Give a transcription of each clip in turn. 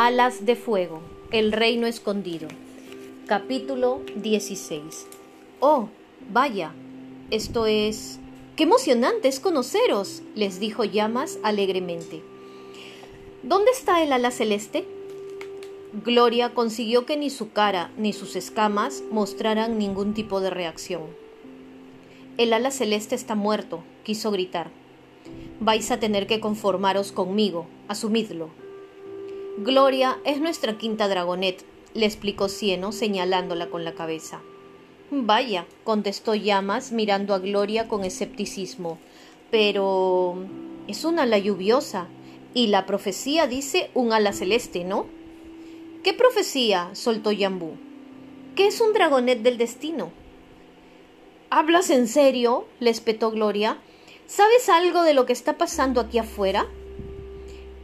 Alas de Fuego, El Reino Escondido. Capítulo 16. Oh, vaya, esto es... ¡Qué emocionante es conoceros! les dijo Llamas alegremente. ¿Dónde está el ala celeste? Gloria consiguió que ni su cara ni sus escamas mostraran ningún tipo de reacción. El ala celeste está muerto, quiso gritar. Vais a tener que conformaros conmigo, asumidlo. Gloria es nuestra quinta dragonet, le explicó Cieno señalándola con la cabeza. Vaya, contestó Llamas mirando a Gloria con escepticismo. Pero es un ala lluviosa, y la profecía dice un ala celeste, ¿no? ¿Qué profecía? soltó Yambú. ¿Qué es un dragonet del destino? ¿Hablas en serio? le espetó Gloria. ¿Sabes algo de lo que está pasando aquí afuera?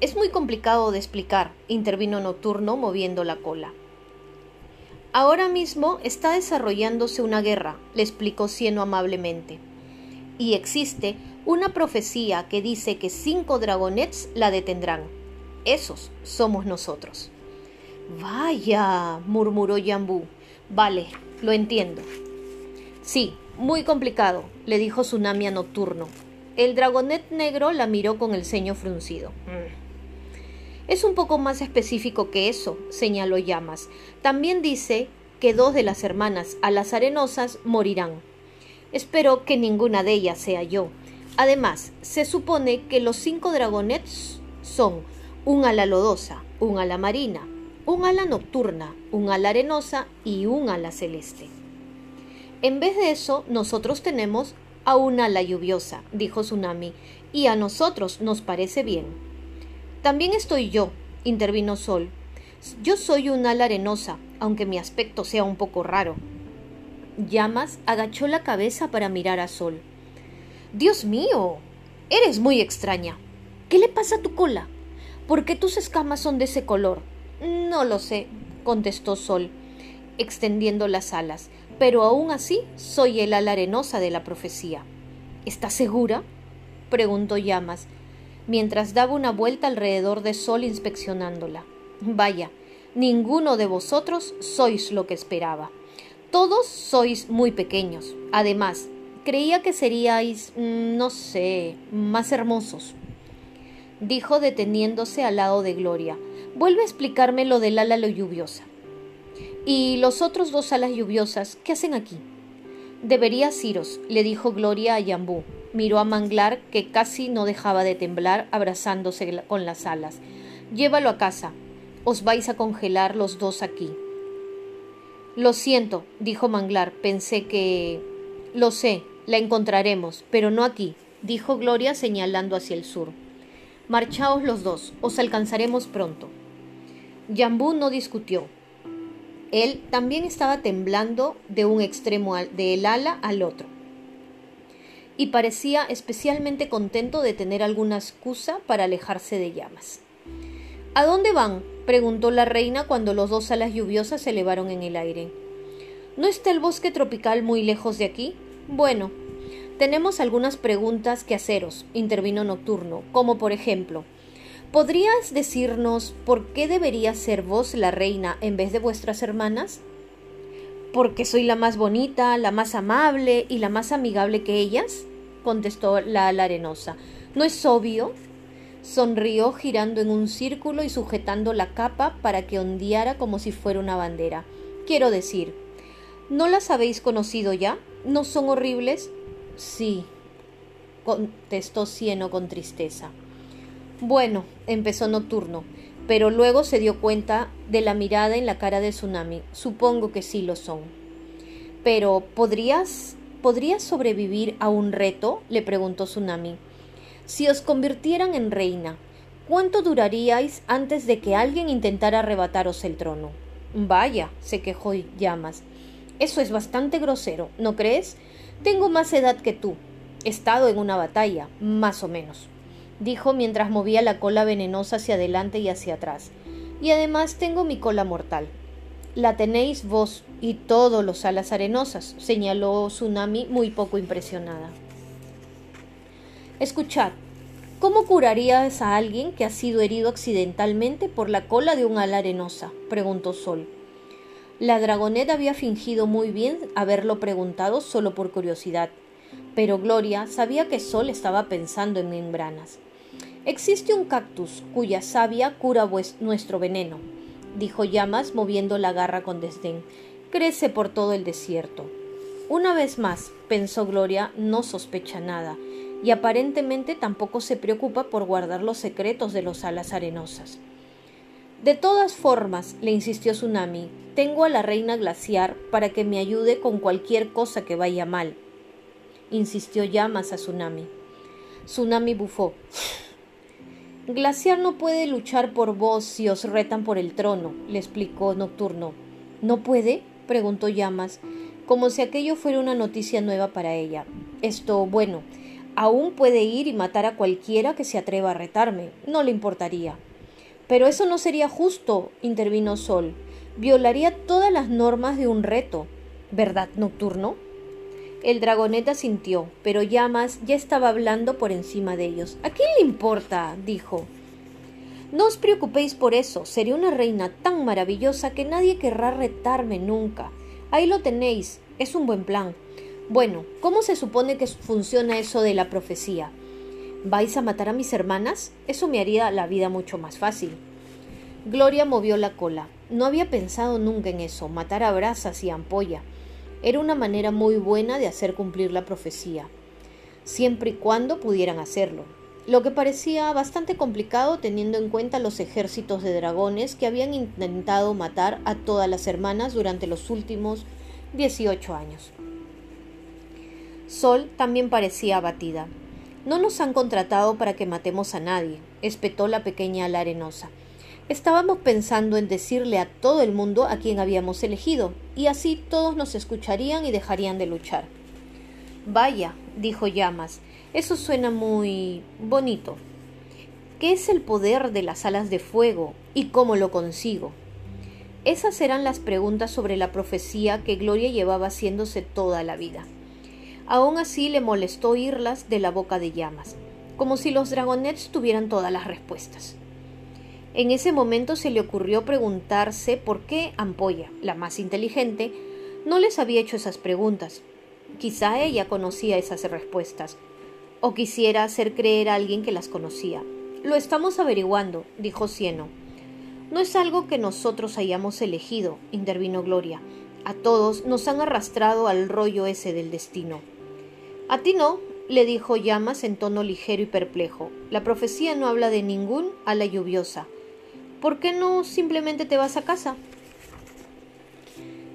Es muy complicado de explicar, intervino Nocturno moviendo la cola. Ahora mismo está desarrollándose una guerra, le explicó Cieno amablemente. Y existe una profecía que dice que cinco dragonets la detendrán. Esos somos nosotros. Vaya, murmuró Yambú. Vale, lo entiendo. Sí, muy complicado, le dijo Tsunami a Nocturno. El dragonet negro la miró con el ceño fruncido. Mm. Es un poco más específico que eso, señaló Llamas. También dice que dos de las hermanas a las arenosas morirán. Espero que ninguna de ellas sea yo. Además, se supone que los cinco dragonets son un ala lodosa, un ala marina, un ala nocturna, un ala arenosa y un ala celeste. En vez de eso, nosotros tenemos a un ala lluviosa, dijo Tsunami, y a nosotros nos parece bien. También estoy yo, intervino Sol. Yo soy un ala arenosa, aunque mi aspecto sea un poco raro. Llamas agachó la cabeza para mirar a Sol. Dios mío, eres muy extraña. ¿Qué le pasa a tu cola? ¿Por qué tus escamas son de ese color? No lo sé, contestó Sol, extendiendo las alas, pero aún así soy el ala arenosa de la profecía. ¿Estás segura? preguntó Llamas, mientras daba una vuelta alrededor de Sol inspeccionándola. Vaya, ninguno de vosotros sois lo que esperaba. Todos sois muy pequeños. Además, creía que seríais, mm, no sé, más hermosos. Dijo deteniéndose al lado de Gloria. Vuelve a explicarme lo del ala lluviosa. ¿Y los otros dos alas lluviosas qué hacen aquí? Deberías iros, le dijo Gloria a Yambú, miró a Manglar, que casi no dejaba de temblar, abrazándose con las alas. Llévalo a casa. Os vais a congelar los dos aquí. Lo siento, dijo Manglar. Pensé que. Lo sé, la encontraremos, pero no aquí, dijo Gloria señalando hacia el sur. Marchaos los dos, os alcanzaremos pronto. Yambú no discutió. Él también estaba temblando de un extremo del ala al otro y parecía especialmente contento de tener alguna excusa para alejarse de llamas. ¿A dónde van? preguntó la reina cuando los dos alas lluviosas se elevaron en el aire. ¿No está el bosque tropical muy lejos de aquí? Bueno, tenemos algunas preguntas que haceros, intervino Nocturno, como por ejemplo, ¿podrías decirnos por qué debería ser vos la reina en vez de vuestras hermanas? Porque soy la más bonita, la más amable y la más amigable que ellas, contestó la arenosa. ¿No es obvio? Sonrió girando en un círculo y sujetando la capa para que ondeara como si fuera una bandera. Quiero decir, ¿no las habéis conocido ya? ¿No son horribles? Sí, contestó Cieno con tristeza. Bueno, empezó Nocturno, pero luego se dio cuenta de la mirada en la cara de Tsunami. Supongo que sí lo son. Pero ¿podrías podrías sobrevivir a un reto? le preguntó Tsunami. Si os convirtieran en reina, ¿cuánto duraríais antes de que alguien intentara arrebataros el trono? Vaya, se quejó Llamas. Eso es bastante grosero, ¿no crees? Tengo más edad que tú. He estado en una batalla, más o menos dijo mientras movía la cola venenosa hacia adelante y hacia atrás. Y además tengo mi cola mortal. La tenéis vos y todos los alas arenosas, señaló Tsunami muy poco impresionada. Escuchad, ¿Cómo curarías a alguien que ha sido herido accidentalmente por la cola de un ala arenosa? preguntó Sol. La dragoneta había fingido muy bien haberlo preguntado solo por curiosidad, pero Gloria sabía que Sol estaba pensando en membranas. Existe un cactus cuya savia cura nuestro veneno, dijo Llamas moviendo la garra con desdén. Crece por todo el desierto. Una vez más, pensó Gloria, no sospecha nada, y aparentemente tampoco se preocupa por guardar los secretos de los alas arenosas. De todas formas, le insistió Tsunami, tengo a la reina glaciar para que me ayude con cualquier cosa que vaya mal. Insistió Llamas a Tsunami. Tsunami bufó. Glaciar no puede luchar por vos si os retan por el trono, le explicó Nocturno. ¿No puede? preguntó Llamas, como si aquello fuera una noticia nueva para ella. Esto, bueno, aún puede ir y matar a cualquiera que se atreva a retarme, no le importaría. Pero eso no sería justo, intervino Sol. Violaría todas las normas de un reto. ¿Verdad, Nocturno? El dragoneta sintió, pero Llamas ya estaba hablando por encima de ellos. ¿A quién le importa? dijo. No os preocupéis por eso, seré una reina tan maravillosa que nadie querrá retarme nunca. Ahí lo tenéis, es un buen plan. Bueno, ¿cómo se supone que funciona eso de la profecía? ¿Vais a matar a mis hermanas? Eso me haría la vida mucho más fácil. Gloria movió la cola. No había pensado nunca en eso, matar a brasas y ampolla. Era una manera muy buena de hacer cumplir la profecía, siempre y cuando pudieran hacerlo, lo que parecía bastante complicado teniendo en cuenta los ejércitos de dragones que habían intentado matar a todas las hermanas durante los últimos 18 años. Sol también parecía abatida. No nos han contratado para que matemos a nadie, espetó la pequeña ala arenosa. Estábamos pensando en decirle a todo el mundo a quien habíamos elegido, y así todos nos escucharían y dejarían de luchar. Vaya, dijo Llamas, eso suena muy bonito. ¿Qué es el poder de las alas de fuego y cómo lo consigo? Esas eran las preguntas sobre la profecía que Gloria llevaba haciéndose toda la vida. Aún así le molestó oírlas de la boca de llamas, como si los dragonets tuvieran todas las respuestas. En ese momento se le ocurrió preguntarse por qué Ampolla, la más inteligente, no les había hecho esas preguntas. Quizá ella conocía esas respuestas, o quisiera hacer creer a alguien que las conocía. Lo estamos averiguando, dijo Cieno. No es algo que nosotros hayamos elegido, intervino Gloria. A todos nos han arrastrado al rollo ese del destino. A ti no, le dijo Llamas en tono ligero y perplejo. La profecía no habla de ningún ala lluviosa. ¿Por qué no simplemente te vas a casa?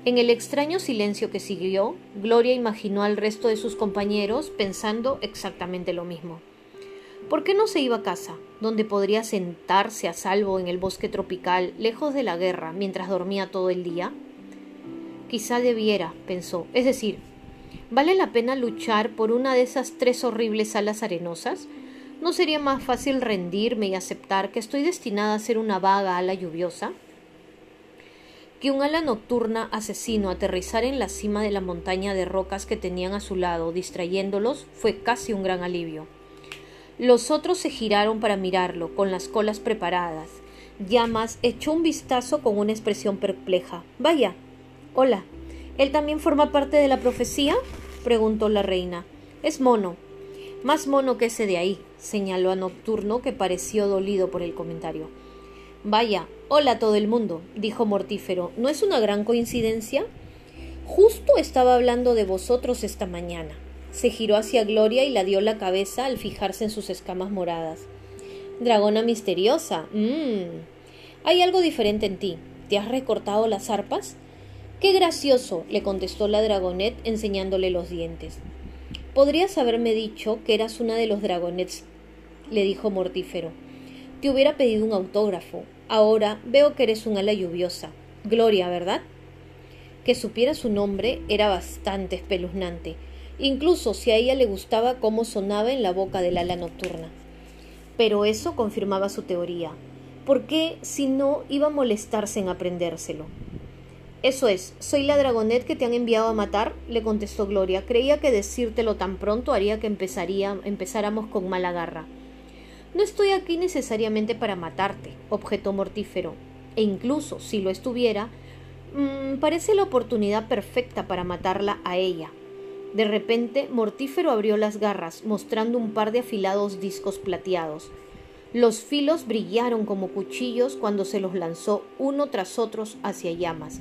En el extraño silencio que siguió, Gloria imaginó al resto de sus compañeros pensando exactamente lo mismo. ¿Por qué no se iba a casa, donde podría sentarse a salvo en el bosque tropical, lejos de la guerra, mientras dormía todo el día? Quizá debiera, pensó. Es decir, ¿vale la pena luchar por una de esas tres horribles alas arenosas? ¿No sería más fácil rendirme y aceptar que estoy destinada a ser una vaga ala lluviosa? Que un ala nocturna asesino aterrizara en la cima de la montaña de rocas que tenían a su lado, distrayéndolos, fue casi un gran alivio. Los otros se giraron para mirarlo, con las colas preparadas. Llamas echó un vistazo con una expresión perpleja. Vaya. Hola. ¿Él también forma parte de la profecía? preguntó la reina. Es mono, más mono que ese de ahí, señaló a Nocturno, que pareció dolido por el comentario. Vaya, hola a todo el mundo, dijo Mortífero. ¿No es una gran coincidencia? Justo estaba hablando de vosotros esta mañana. Se giró hacia Gloria y la dio la cabeza al fijarse en sus escamas moradas. Dragona misteriosa. Mmm. Hay algo diferente en ti. ¿Te has recortado las arpas? Qué gracioso, le contestó la dragonet enseñándole los dientes. Podrías haberme dicho que eras una de los dragonets, le dijo Mortífero. Te hubiera pedido un autógrafo. Ahora veo que eres un ala lluviosa. Gloria, ¿verdad? Que supiera su nombre era bastante espeluznante, incluso si a ella le gustaba cómo sonaba en la boca del ala nocturna. Pero eso confirmaba su teoría. ¿Por qué, si no, iba a molestarse en aprendérselo? Eso es, soy la dragonet que te han enviado a matar, le contestó Gloria. Creía que decírtelo tan pronto haría que empezáramos con mala garra. No estoy aquí necesariamente para matarte, objetó Mortífero, e incluso si lo estuviera, mmm, parece la oportunidad perfecta para matarla a ella. De repente, Mortífero abrió las garras, mostrando un par de afilados discos plateados. Los filos brillaron como cuchillos cuando se los lanzó uno tras otros hacia llamas.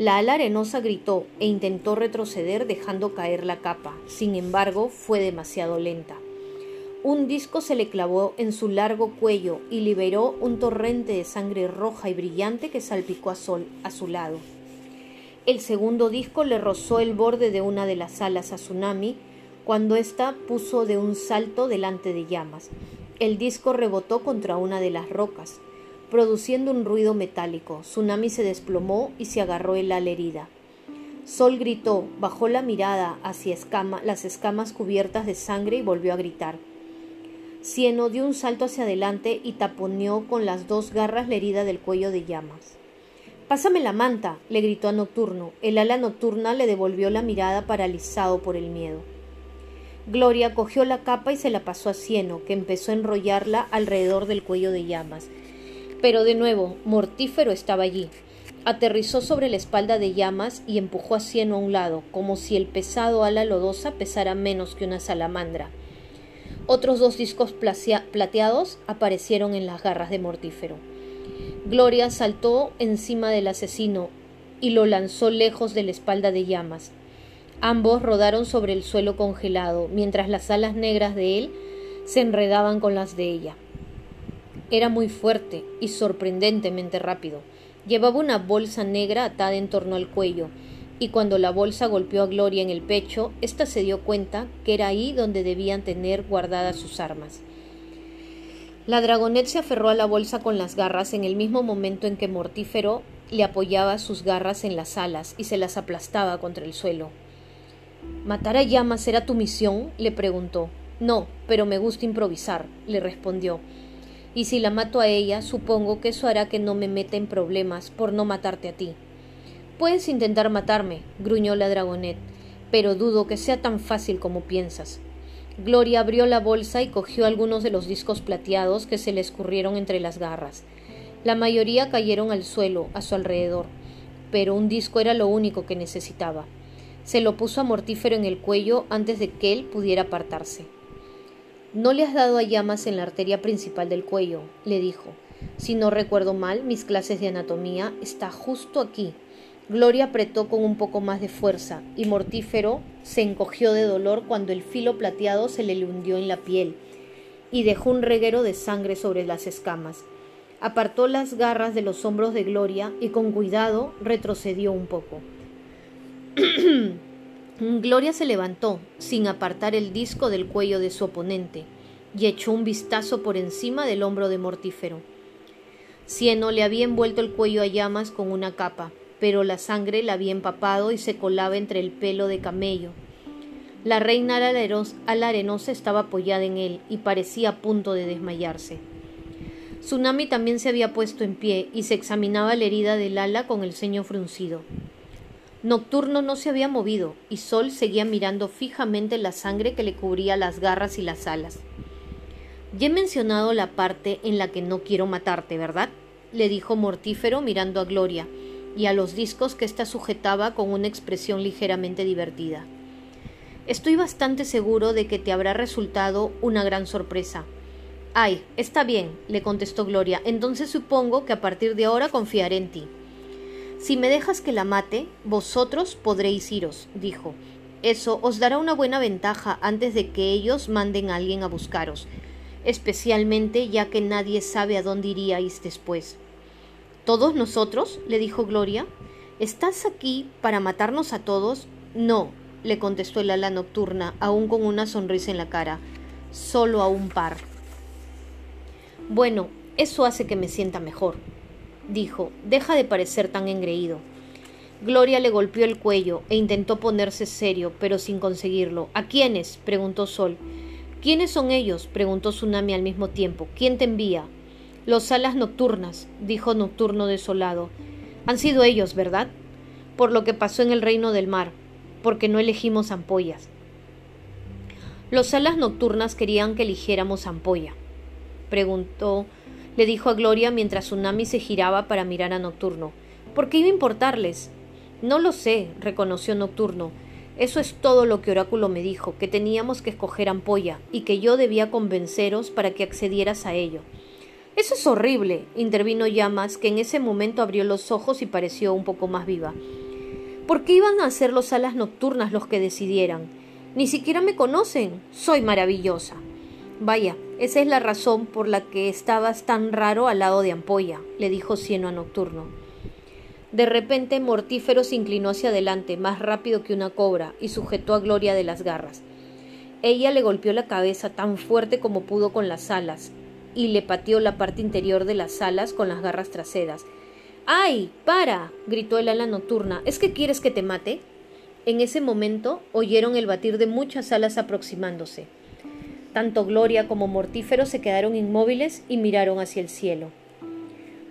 La ala arenosa gritó e intentó retroceder dejando caer la capa. Sin embargo, fue demasiado lenta. Un disco se le clavó en su largo cuello y liberó un torrente de sangre roja y brillante que salpicó a Sol a su lado. El segundo disco le rozó el borde de una de las alas a Tsunami cuando ésta puso de un salto delante de llamas. El disco rebotó contra una de las rocas, produciendo un ruido metálico. Tsunami se desplomó y se agarró el ala herida. Sol gritó, bajó la mirada hacia las escamas cubiertas de sangre y volvió a gritar. Cieno dio un salto hacia adelante y taponeó con las dos garras la herida del cuello de llamas. Pásame la manta, le gritó a Nocturno. El ala nocturna le devolvió la mirada paralizado por el miedo. Gloria cogió la capa y se la pasó a Cieno, que empezó a enrollarla alrededor del cuello de llamas. Pero de nuevo, Mortífero estaba allí. Aterrizó sobre la espalda de llamas y empujó a Cieno a un lado, como si el pesado ala lodosa pesara menos que una salamandra. Otros dos discos plateados aparecieron en las garras de Mortífero. Gloria saltó encima del asesino y lo lanzó lejos de la espalda de llamas. Ambos rodaron sobre el suelo congelado, mientras las alas negras de él se enredaban con las de ella. Era muy fuerte y sorprendentemente rápido. Llevaba una bolsa negra atada en torno al cuello, y cuando la bolsa golpeó a Gloria en el pecho, ésta se dio cuenta que era ahí donde debían tener guardadas sus armas. La dragonet se aferró a la bolsa con las garras en el mismo momento en que Mortífero le apoyaba sus garras en las alas y se las aplastaba contra el suelo. ¿Matar a llamas era tu misión? le preguntó. No, pero me gusta improvisar, le respondió. Y si la mato a ella, supongo que eso hará que no me meta en problemas por no matarte a ti. Puedes intentar matarme, gruñó la dragonet, pero dudo que sea tan fácil como piensas. Gloria abrió la bolsa y cogió algunos de los discos plateados que se le escurrieron entre las garras. La mayoría cayeron al suelo, a su alrededor, pero un disco era lo único que necesitaba. Se lo puso a Mortífero en el cuello antes de que él pudiera apartarse. No le has dado a llamas en la arteria principal del cuello, le dijo. Si no recuerdo mal, mis clases de anatomía está justo aquí. Gloria apretó con un poco más de fuerza y Mortífero se encogió de dolor cuando el filo plateado se le hundió en la piel y dejó un reguero de sangre sobre las escamas. Apartó las garras de los hombros de Gloria y con cuidado retrocedió un poco. Gloria se levantó, sin apartar el disco del cuello de su oponente, y echó un vistazo por encima del hombro de Mortífero. Cieno le había envuelto el cuello a llamas con una capa, pero la sangre la había empapado y se colaba entre el pelo de camello. La reina ala arenosa estaba apoyada en él y parecía a punto de desmayarse. Tsunami también se había puesto en pie y se examinaba la herida del ala con el ceño fruncido. Nocturno no se había movido y Sol seguía mirando fijamente la sangre que le cubría las garras y las alas. Ya he mencionado la parte en la que no quiero matarte, ¿verdad? le dijo Mortífero mirando a Gloria y a los discos que ésta sujetaba con una expresión ligeramente divertida. Estoy bastante seguro de que te habrá resultado una gran sorpresa. Ay, está bien, le contestó Gloria, entonces supongo que a partir de ahora confiaré en ti. Si me dejas que la mate, vosotros podréis iros, dijo. Eso os dará una buena ventaja antes de que ellos manden a alguien a buscaros, especialmente ya que nadie sabe a dónde iríais después. ¿Todos nosotros? le dijo Gloria. ¿Estás aquí para matarnos a todos? No, le contestó el ala nocturna, aún con una sonrisa en la cara. Solo a un par. Bueno, eso hace que me sienta mejor dijo, deja de parecer tan engreído. Gloria le golpeó el cuello e intentó ponerse serio, pero sin conseguirlo. ¿A quiénes? preguntó Sol. ¿Quiénes son ellos? preguntó Tsunami al mismo tiempo. ¿Quién te envía? Los alas nocturnas, dijo Nocturno desolado. Han sido ellos, ¿verdad? Por lo que pasó en el reino del mar, porque no elegimos ampollas. Los alas nocturnas querían que eligiéramos ampolla. Preguntó, le dijo a Gloria mientras Tsunami se giraba para mirar a Nocturno. ¿Por qué iba a importarles? No lo sé, reconoció Nocturno. Eso es todo lo que Oráculo me dijo, que teníamos que escoger ampolla y que yo debía convenceros para que accedieras a ello. Eso es horrible, intervino Llamas, que en ese momento abrió los ojos y pareció un poco más viva. ¿Por qué iban a ser los alas nocturnas los que decidieran? Ni siquiera me conocen. Soy maravillosa. Vaya, esa es la razón por la que estabas tan raro al lado de Ampolla, le dijo Cieno a Nocturno. De repente Mortífero se inclinó hacia adelante, más rápido que una cobra, y sujetó a Gloria de las garras. Ella le golpeó la cabeza tan fuerte como pudo con las alas, y le pateó la parte interior de las alas con las garras traseras. ¡Ay! ¡Para! gritó el ala nocturna. ¿Es que quieres que te mate? En ese momento oyeron el batir de muchas alas aproximándose. Tanto Gloria como Mortífero se quedaron inmóviles y miraron hacia el cielo.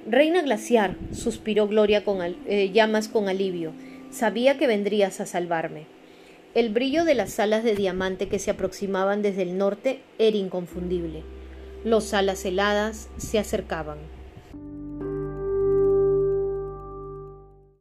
Reina Glaciar, suspiró Gloria con eh, llamas con alivio, sabía que vendrías a salvarme. El brillo de las alas de diamante que se aproximaban desde el norte era inconfundible. Los alas heladas se acercaban.